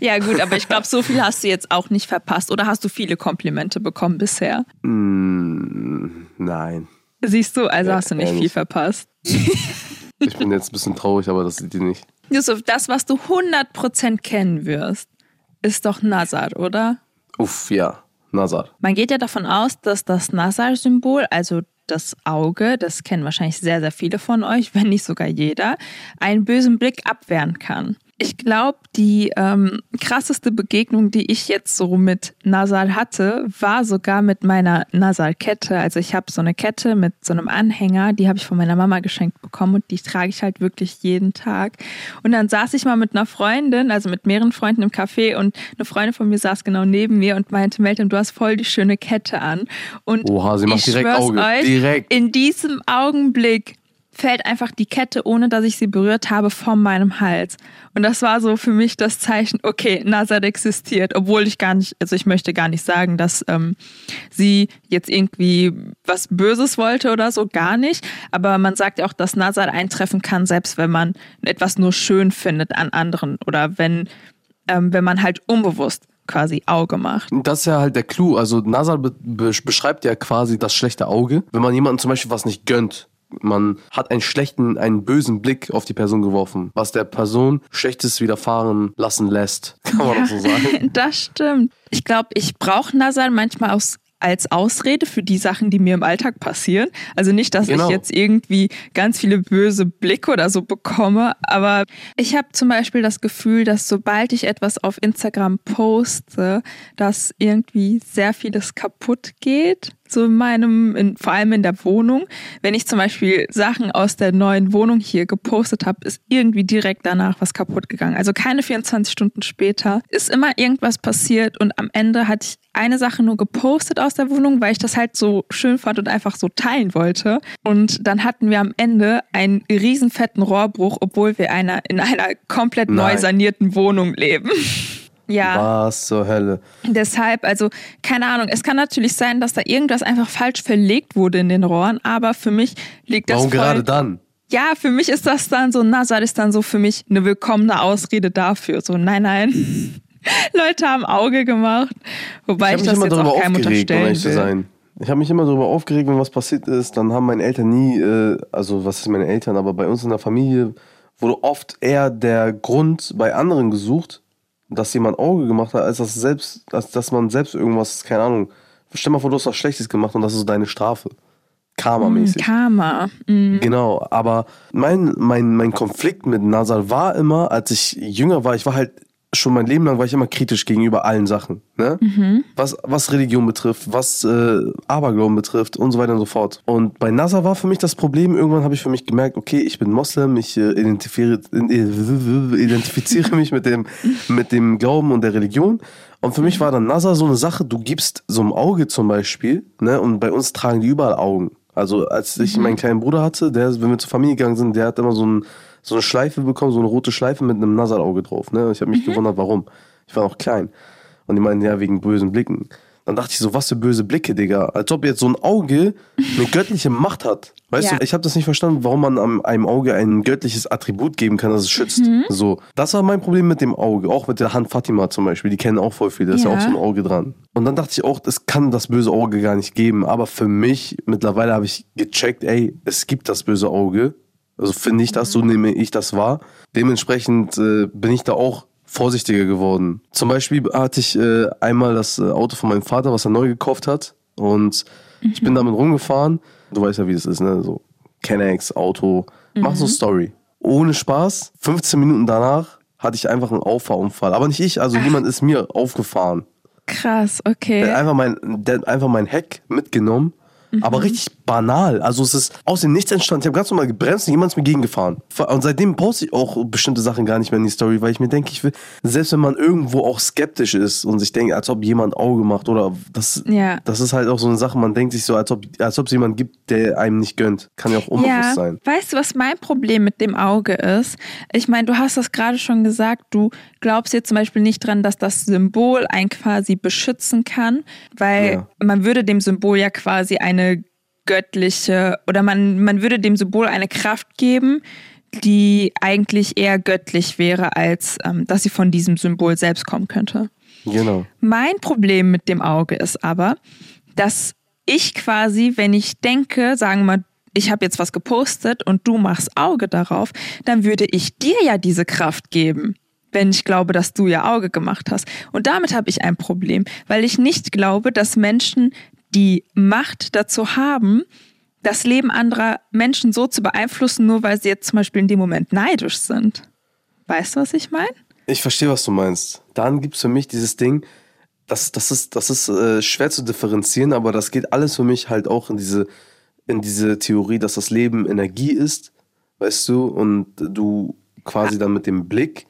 Ja gut, aber ich glaube, so viel hast du jetzt auch nicht verpasst. Oder hast du viele Komplimente bekommen bisher? Mm, nein. Siehst du, also hast du nicht viel nicht. verpasst. <laughs> Ich bin jetzt ein bisschen traurig, aber das sieht ihr nicht. Yusuf, das, was du 100% kennen wirst, ist doch Nazar, oder? Uff, ja. Nazar. Man geht ja davon aus, dass das Nazar-Symbol, also das Auge, das kennen wahrscheinlich sehr, sehr viele von euch, wenn nicht sogar jeder, einen bösen Blick abwehren kann. Ich glaube, die ähm, krasseste Begegnung, die ich jetzt so mit Nasal hatte, war sogar mit meiner Nasal-Kette. Also ich habe so eine Kette mit so einem Anhänger, die habe ich von meiner Mama geschenkt bekommen und die trage ich halt wirklich jeden Tag. Und dann saß ich mal mit einer Freundin, also mit mehreren Freunden im Café und eine Freundin von mir saß genau neben mir und meinte, Meltem, du hast voll die schöne Kette an. Und Oha, sie macht ich direkt Auge. Euch, Direkt. In diesem Augenblick fällt einfach die Kette, ohne dass ich sie berührt habe, von meinem Hals. Und das war so für mich das Zeichen, okay, Nazar existiert, obwohl ich gar nicht, also ich möchte gar nicht sagen, dass ähm, sie jetzt irgendwie was Böses wollte oder so, gar nicht. Aber man sagt ja auch, dass Nazar eintreffen kann, selbst wenn man etwas nur schön findet an anderen oder wenn, ähm, wenn man halt unbewusst quasi Auge macht. Das ist ja halt der Clou. Also Nazar be beschreibt ja quasi das schlechte Auge. Wenn man jemandem zum Beispiel was nicht gönnt, man hat einen schlechten, einen bösen Blick auf die Person geworfen, was der Person Schlechtes widerfahren lassen lässt. <laughs> Kann man auch so sagen. <laughs> Das stimmt. Ich glaube, ich brauche Nasal manchmal aus als Ausrede für die Sachen, die mir im Alltag passieren. Also nicht, dass Genau. ich jetzt irgendwie ganz viele böse Blicke oder so bekomme, aber ich habe zum Beispiel das Gefühl, dass sobald ich etwas auf Instagram poste, dass irgendwie sehr vieles kaputt geht. In meinem, in, vor allem in der Wohnung. Wenn ich zum Beispiel Sachen aus der neuen Wohnung hier gepostet habe, ist irgendwie direkt danach was kaputt gegangen. Also keine 24 Stunden später ist immer irgendwas passiert und am Ende hatte ich eine Sache nur gepostet aus der Wohnung, weil ich das halt so schön fand und einfach so teilen wollte. Und dann hatten wir am Ende einen riesen fetten Rohrbruch, obwohl wir einer, in einer komplett neu Nein. sanierten Wohnung leben. <laughs> Ja. Was zur Hölle? Deshalb, also keine Ahnung, es kann natürlich sein, dass da irgendwas einfach falsch verlegt wurde in den Rohren, aber für mich liegt das Warum voll, gerade dann? Ja, für mich ist das dann so, Nazar ist dann so für mich eine willkommene Ausrede dafür. So, nein, nein. <laughs> Leute haben Auge gemacht. Wobei ich, ich das jetzt auch keinem um unterstellen ehrlich zu sein. Ich habe mich immer darüber aufgeregt, wenn was passiert ist. Dann haben meine Eltern nie, äh, also was ist meine Eltern, aber bei uns in der Familie wurde oft eher der Grund bei anderen gesucht, dass jemand Auge gemacht hat, als dass, selbst, als dass man selbst irgendwas, keine Ahnung, stell mal vor, du hast was Schlechtes gemacht und das ist so deine Strafe. Karma-mäßig. Karma. Mhm. Genau, aber mein, mein, mein Konflikt mit Nazar war immer, als ich jünger war, ich war halt schon mein Leben lang war ich immer kritisch gegenüber allen Sachen. Ne? Was, was Religion betrifft, was äh, Aberglauben betrifft und so weiter und so fort. Und bei Nazar war für mich das Problem, irgendwann habe ich für mich gemerkt, okay, ich bin Moslem, ich äh, identifiziere, <laughs> identifiziere mich mit dem, mit dem Glauben und der Religion. Und für mich war dann Nazar so eine Sache, du gibst so ein Auge zum Beispiel, ne? und bei uns tragen die überall Augen. Also als ich meinen kleinen Bruder hatte, der, wenn wir zur Familie gegangen sind, der hat immer so, ein, so eine Schleife bekommen, so eine rote Schleife mit einem Nazarauge drauf. Ne? Und ich habe mich gewundert, warum. Ich war noch klein. Und die meinten, ja, wegen bösen Blicken. Dann dachte ich so, was für böse Blicke, Digga. Als ob jetzt so ein Auge eine göttliche Macht hat. Weißt Ja. du, ich habe das nicht verstanden, warum man einem Auge ein göttliches Attribut geben kann, das es schützt. So, das war mein Problem mit dem Auge. Auch mit der Hand Fatima zum Beispiel. Die kennen auch voll viele. Da ist ja Ja. auch so ein Auge dran. Und dann dachte ich auch, es kann das böse Auge gar nicht geben. Aber für mich, mittlerweile habe ich gecheckt, ey, es gibt das böse Auge. Also finde ich das, so nehme ich das wahr. Dementsprechend äh, bin ich da auch vorsichtiger geworden. Zum Beispiel hatte ich äh, einmal das äh, Auto von meinem Vater, was er neu gekauft hat. Und ich bin damit rumgefahren. Du weißt ja, wie das ist, ne? So Kennex, Auto. Mach so Story. Ohne Spaß. 15 Minuten danach hatte ich einfach einen Auffahrunfall. Aber nicht ich, also jemand ist mir aufgefahren. Krass, Der okay. hat einfach mein, der hat einfach mein Heck mitgenommen. Aber richtig banal. Also es ist aus dem Nichts entstanden. Ich habe ganz normal gebremst und jemand ist mir gegengefahren. Und seitdem poste ich auch bestimmte Sachen gar nicht mehr in die Story, weil ich mir denke, ich will, selbst wenn man irgendwo auch skeptisch ist und sich denkt, als ob jemand Auge macht oder das, Ja. das ist halt auch so eine Sache, man denkt sich so, als ob, als ob es jemand gibt, der einem nicht gönnt. Kann ja auch unbewusst ja, sein. Weißt du, was mein Problem mit dem Auge ist? Ich meine, du hast das gerade schon gesagt, du glaubst jetzt zum Beispiel nicht dran, dass das Symbol einen quasi beschützen kann, weil Ja. man würde dem Symbol ja quasi eine göttliche oder man, man würde dem Symbol eine Kraft geben, die eigentlich eher göttlich wäre, als ähm, dass sie von diesem Symbol selbst kommen könnte. Genau. Mein Problem mit dem Auge ist aber, dass ich quasi, wenn ich denke, sagen wir mal, ich habe jetzt was gepostet und du machst Auge darauf, dann würde ich dir ja diese Kraft geben, wenn ich glaube, dass du ja Auge gemacht hast. Und damit habe ich ein Problem, weil ich nicht glaube, dass Menschen die Macht dazu haben, das Leben anderer Menschen so zu beeinflussen, nur weil sie jetzt zum Beispiel in dem Moment neidisch sind. Weißt du, was ich meine? Ich verstehe, was du meinst. Dann gibt es für mich dieses Ding, das, das ist, das ist äh, schwer zu differenzieren, aber das geht alles für mich halt auch in diese, in diese Theorie, dass das Leben Energie ist, weißt du, und du quasi dann mit dem Blick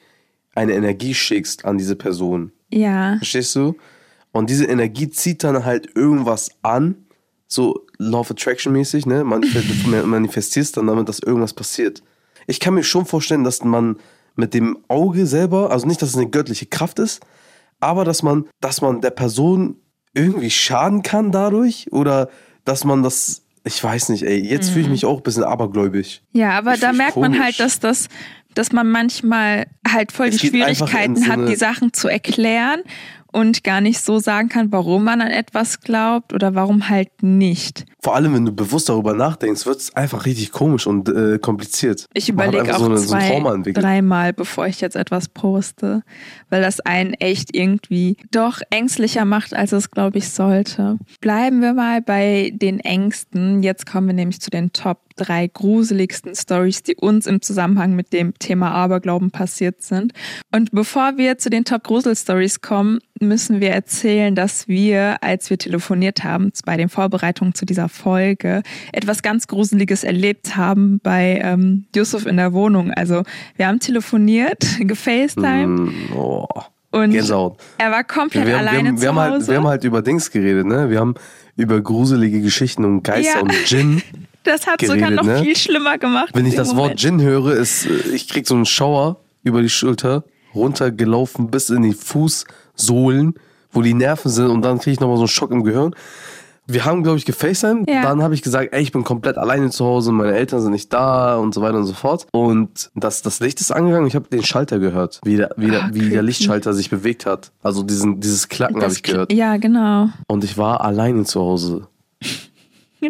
eine Energie schickst an diese Person. Ja. Verstehst du? Und diese Energie zieht dann halt irgendwas an, so Law of Attraction mäßig, ne? Manif- manifestierst dann damit, dass irgendwas passiert. Ich kann mir schon vorstellen, dass man mit dem Auge selber, also nicht, dass es eine göttliche Kraft ist, aber dass man, dass man der Person irgendwie schaden kann dadurch oder dass man das, ich weiß nicht, ey, jetzt fühle ich mich auch ein bisschen abergläubig. Ja, aber Ich da merkt man komisch. halt, dass das, dass man manchmal halt voll Es die Schwierigkeiten hat, die Sachen zu erklären. Und gar nicht so sagen kann, warum man an etwas glaubt oder warum halt nicht. Vor allem, wenn du bewusst darüber nachdenkst, wird es einfach richtig komisch und äh, kompliziert. Ich überlege auch so eine- so ein zwei, entwickelt. dreimal, bevor ich jetzt etwas poste, weil das einen echt irgendwie doch ängstlicher macht, als es, glaube ich, sollte. Bleiben wir mal bei den Ängsten. Jetzt kommen wir nämlich zu den Top drei gruseligsten Stories, die uns im Zusammenhang mit dem Thema Aberglauben passiert sind. Und bevor wir zu den Top Grusel Stories kommen, müssen wir erzählen, dass wir, als wir telefoniert haben, bei den Vorbereitungen zu dieser Folge, etwas ganz Gruseliges erlebt haben bei ähm, Yusuf in der Wohnung. Also wir haben telefoniert, <laughs> gefacetimed Mm, oh, und Gänsehaut. er war komplett Wir, haben- wir, alleine haben, wir, zu haben halt, Hause. wir haben halt über Dings geredet, ne? Wir haben über gruselige Geschichten und Geister Ja. und Djinn. <laughs> das hat sogar geredet, noch ne? viel schlimmer gemacht. Wenn ich das Wort Moment. Djinn höre, ist, äh, ich krieg so einen Schauer über die Schulter, runtergelaufen bis in die Fußsohlen, wo die Nerven sind und dann kriege ich nochmal so einen Schock im Gehirn. Wir haben, glaube ich, gefacetimed. Ja. Dann habe ich gesagt, ey, ich bin komplett alleine zu Hause, meine Eltern sind nicht da und so weiter und so fort. Und das, das Licht ist angegangen, ich habe den Schalter gehört, wie der, wie, der, wie der. Lichtschalter sich bewegt hat. Also diesen, dieses Klacken habe ich gehört. Ja, genau. Und ich war alleine zu Hause.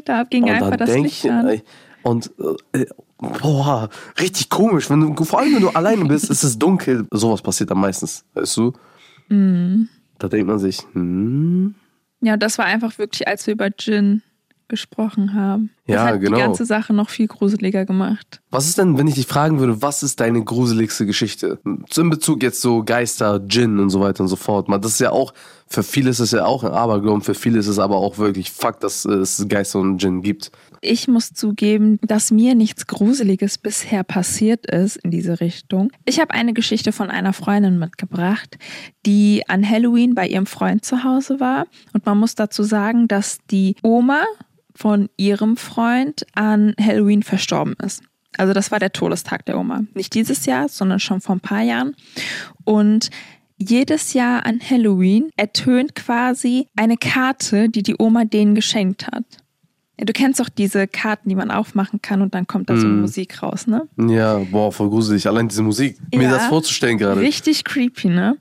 Da ging Und einfach dann das Licht ich, an. und äh, boah, richtig komisch. Wenn du, vor allem, wenn du alleine bist, ist es dunkel. Sowas passiert am meistens, weißt du? Mhm. Da denkt man sich, hm, Ja, das war einfach wirklich, als wir über Gin gesprochen haben. Das Ja, hat genau. die ganze Sache noch viel gruseliger gemacht. was ist denn, wenn ich dich fragen würde, was ist deine gruseligste Geschichte? In Bezug jetzt so Geister, Djinn und so weiter und so fort. Man, Das ist ja auch, für viele ist es ja auch ein Aberglauben, für viele ist es aber auch wirklich Fakt, dass es Geister und Djinn gibt. Ich muss zugeben, dass mir nichts Gruseliges bisher passiert ist in diese Richtung. Ich habe eine Geschichte von einer Freundin mitgebracht, die an Halloween bei ihrem Freund zu Hause war. Und man muss dazu sagen, dass die Oma von ihrem Freund an Halloween verstorben ist. Also das war der Todestag der Oma. Nicht dieses Jahr, sondern schon vor ein paar Jahren. Und jedes Jahr an Halloween ertönt quasi eine Karte, die die Oma denen geschenkt hat. Du kennst doch diese Karten, die man aufmachen kann und dann kommt da so Mm. Musik raus, ne? Ja, boah, voll gruselig. Allein diese Musik, mir Ja. das vorzustellen gerade. Richtig creepy, ne?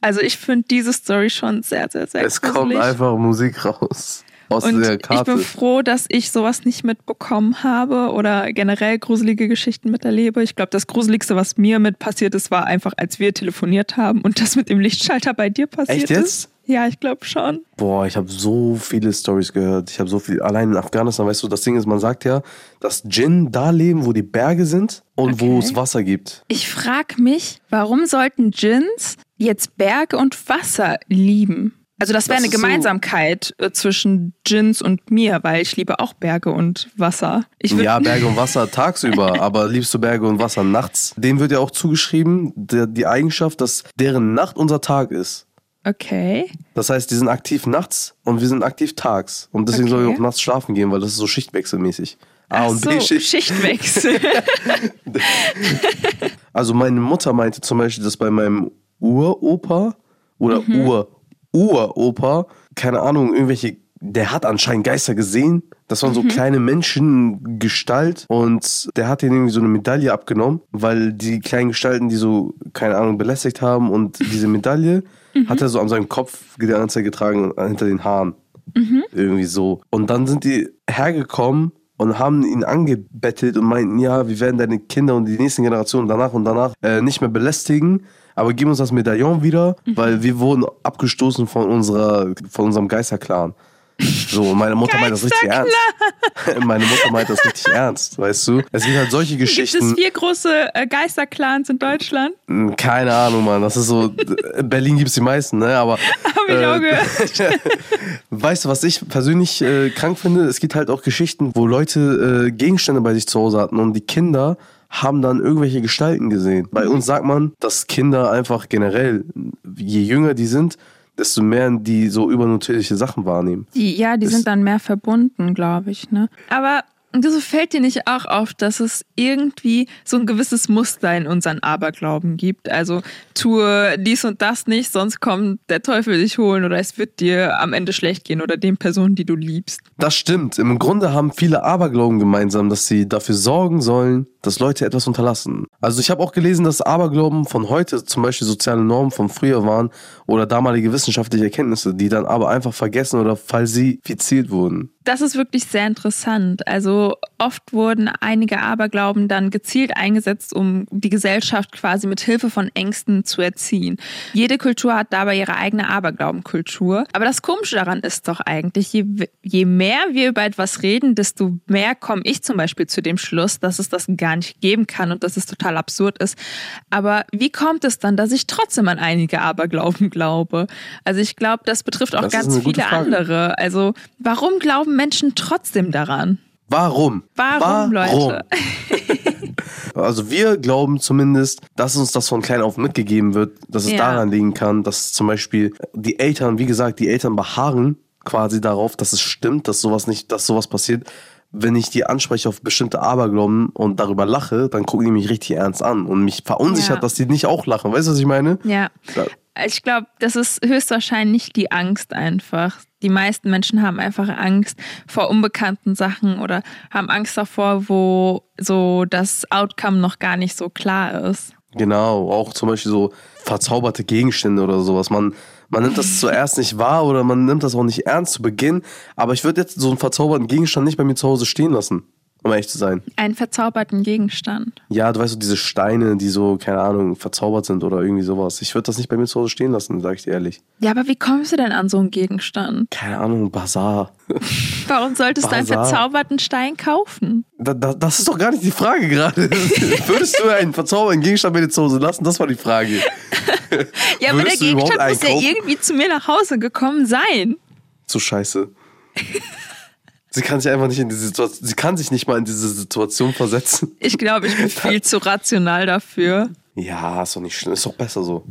Also ich finde diese Story schon sehr, sehr, sehr Es gruselig. kommt einfach Musik raus. Aus und der ich Karte. bin froh, dass ich sowas nicht mitbekommen habe oder generell gruselige Geschichten miterlebe. Ich glaube, das Gruseligste, was mir mit passiert ist, war einfach, als wir telefoniert haben und das mit dem Lichtschalter bei dir passiert Echt ist. jetzt? Ja, ich glaube schon. Boah, ich habe so viele Stories gehört. Ich habe so viel. Allein in Afghanistan, weißt du, das Ding ist, man sagt ja, dass Djinn da leben, wo die Berge sind und wo Okay. es Wasser gibt. Ich frage mich, warum sollten Djinns jetzt Berge und Wasser lieben? Also das wäre eine ist so- Gemeinsamkeit äh, zwischen Djinns und mir, weil ich liebe auch Berge und Wasser. Ja, Berge und Wasser tagsüber, <laughs> aber liebst du Berge und Wasser nachts? Dem wird ja auch zugeschrieben, der, die Eigenschaft, dass deren Nacht unser Tag ist. Okay. Das heißt, die sind aktiv nachts und wir sind aktiv tags. Und deswegen soll ich Okay. auch nachts schlafen gehen, weil das ist so schichtwechselmäßig. A Ach und so, B Schicht. Schichtwechsel. <laughs> Also meine Mutter meinte zum Beispiel, dass bei meinem Uropa oder Ur Uropa, keine Ahnung, irgendwelche, der hat anscheinend Geister gesehen. Das waren so kleine Menschen Gestalt und der hat ihnen irgendwie so eine Medaille abgenommen, weil die kleinen Gestalten, die so, keine Ahnung, belästigt haben und <laughs> diese Medaille hat er so an seinem Kopf die ganze Zeit getragen, hinter den Haaren. Irgendwie so. Und dann sind die hergekommen und haben ihn angebettelt und meinten, ja, wir werden deine Kinder und die nächsten Generationen danach und danach äh, nicht mehr belästigen, aber gib uns das Medaillon wieder, weil wir wurden abgestoßen von unserer, von unserem Geisterclan. So, meine Mutter meint das richtig ernst. <laughs> meine Mutter meint das richtig ernst, weißt du? Es gibt halt solche Gibt es Geschichten. vier große äh, Geisterclans in Deutschland? Keine Ahnung, Mann. Das ist so. In Berlin gibt es die meisten, ne? Aber. <laughs> Hab ich auch gehört. <laughs> weißt du, was ich persönlich äh, krank finde? Es gibt halt auch Geschichten, wo Leute äh, Gegenstände bei sich zu Hause hatten und die Kinder haben dann irgendwelche Gestalten gesehen. Bei uns sagt man, dass Kinder einfach generell, je jünger die sind, desto mehr die so übernatürliche Sachen wahrnehmen. Die, ja, die Das- sind dann mehr verbunden, glaube ich. Ne? Aber so fällt dir nicht auch auf, dass es irgendwie so ein gewisses Muster in unseren Aberglauben gibt. Also tue dies und das nicht, sonst kommt der Teufel dich holen oder es wird dir am Ende schlecht gehen oder den Personen, die du liebst. Das stimmt. Im Grunde haben viele Aberglauben gemeinsam, dass sie dafür sorgen sollen, dass Leute etwas unterlassen. Also ich habe auch gelesen, dass Aberglauben von heute zum Beispiel soziale Normen von früher waren oder damalige wissenschaftliche Erkenntnisse, die dann aber einfach vergessen oder falsifiziert wurden. Das ist wirklich sehr interessant. Also oft wurden einige Aberglauben dann gezielt eingesetzt, um die Gesellschaft quasi mit Hilfe von Ängsten zu erziehen. Jede Kultur hat dabei ihre eigene Aberglaubenkultur. Aber das Komische daran ist doch eigentlich, je, je mehr wir über etwas reden, desto mehr komme ich zum Beispiel zu dem Schluss, dass es das gar nicht geben kann und dass es total absurd ist. Aber wie kommt es dann, dass ich trotzdem an einige Aberglauben glaube? Also ich glaube, das betrifft auch Das ganz viele andere. Also warum glauben Menschen trotzdem daran? Warum? Warum, Leute? <laughs> Also wir glauben zumindest, dass uns das von klein auf mitgegeben wird, dass es Ja. daran liegen kann, dass zum Beispiel die Eltern, wie gesagt, die Eltern beharren quasi darauf, dass es stimmt, dass sowas nicht, dass sowas passiert. Wenn ich die anspreche auf bestimmte Aberglauben und darüber lache, dann gucken die mich richtig ernst an und mich verunsichert, Ja. dass die nicht auch lachen. Weißt du, was ich meine? Ja. Ja. Ich glaube, das ist höchstwahrscheinlich die Angst einfach. Die meisten Menschen haben einfach Angst vor unbekannten Sachen oder haben Angst davor, wo so das Outcome noch gar nicht so klar ist. Genau, auch zum Beispiel so verzauberte Gegenstände oder sowas. Man, man nimmt das zuerst nicht wahr oder man nimmt das auch nicht ernst zu Beginn. Aber ich würde jetzt so einen verzauberten Gegenstand nicht bei mir zu Hause stehen lassen, um ehrlich zu sein. Einen verzauberten Gegenstand. Ja, du weißt so, diese Steine, die so, keine Ahnung, verzaubert sind oder irgendwie sowas. Ich würde das nicht bei mir zu Hause stehen lassen, sag ich dir ehrlich. Ja, aber wie kommst du denn an so einen Gegenstand? Keine Ahnung, Bazar. <laughs> Warum solltest du einen verzauberten Stein kaufen? Da, da, das ist doch gar nicht die Frage gerade. <laughs> Würdest du einen verzauberten Gegenstand bei dir zu Hause lassen? Das war die Frage. <laughs> Ja, aber der Gegenstand muss ja irgendwie zu mir nach Hause gekommen sein. So scheiße. Sie kann sich einfach nicht in diese Situation, sie kann sich nicht mal in diese Situation versetzen. Ich glaube, ich bin <laughs> viel zu rational dafür. Ja, ist doch nicht schlimm, ist doch besser so.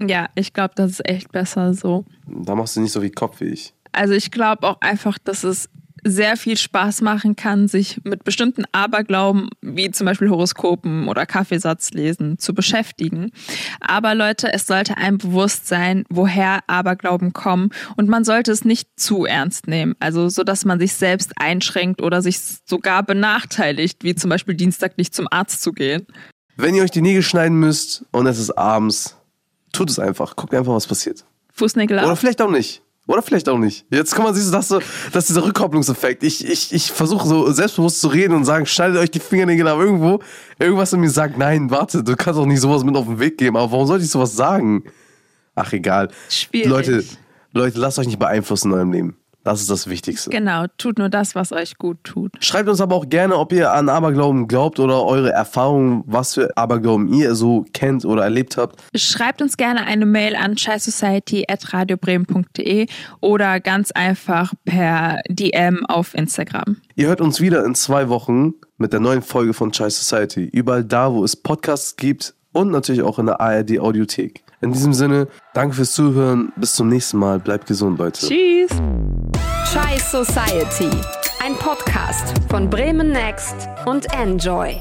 Ja, ich glaube, das ist echt besser so. Da machst du nicht so viel Kopf wie ich. Also ich glaube auch einfach, dass es sehr viel Spaß machen kann, sich mit bestimmten Aberglauben, wie zum Beispiel Horoskopen oder Kaffeesatzlesen, zu beschäftigen. Aber Leute, es sollte einem bewusst sein, woher Aberglauben kommen und man sollte es nicht zu ernst nehmen. Also so, dass man sich selbst einschränkt oder sich sogar benachteiligt, wie zum Beispiel Dienstag nicht zum Arzt zu gehen. Wenn ihr euch die Nägel schneiden müsst und es ist abends, tut es einfach. Guckt einfach, was passiert. Fußnägel Oder ab. vielleicht auch nicht. Oder vielleicht auch nicht. Jetzt guck mal, siehst du, das, so, das ist dieser Rückkopplungseffekt. Ich, ich, ich versuche so selbstbewusst zu reden und sagen, schneidet euch die Fingernägel ab irgendwo. Irgendwas in mir sagt, nein, warte, du kannst auch nicht sowas mit auf den Weg geben. Aber warum sollte ich sowas sagen? Ach, egal. Schwierig. Leute, Leute, lasst euch nicht beeinflussen in eurem Leben. Das ist das Wichtigste. Genau, tut nur das, was euch gut tut. Schreibt uns aber auch gerne, ob ihr an Aberglauben glaubt oder eure Erfahrungen, was für Aberglauben ihr so kennt oder erlebt habt. Schreibt uns gerne eine Mail an chaisociety.radiobremen.de oder ganz einfach per DM auf Instagram. Ihr hört uns wieder in zwei Wochen mit der neuen Folge von Chai Society. Überall da, wo es Podcasts gibt und natürlich auch in der ARD Audiothek. In diesem Sinne, danke fürs Zuhören. Bis zum nächsten Mal. Bleibt gesund, Leute. Tschüss! Chai Society. Ein Podcast von Bremen Next und Enjoy.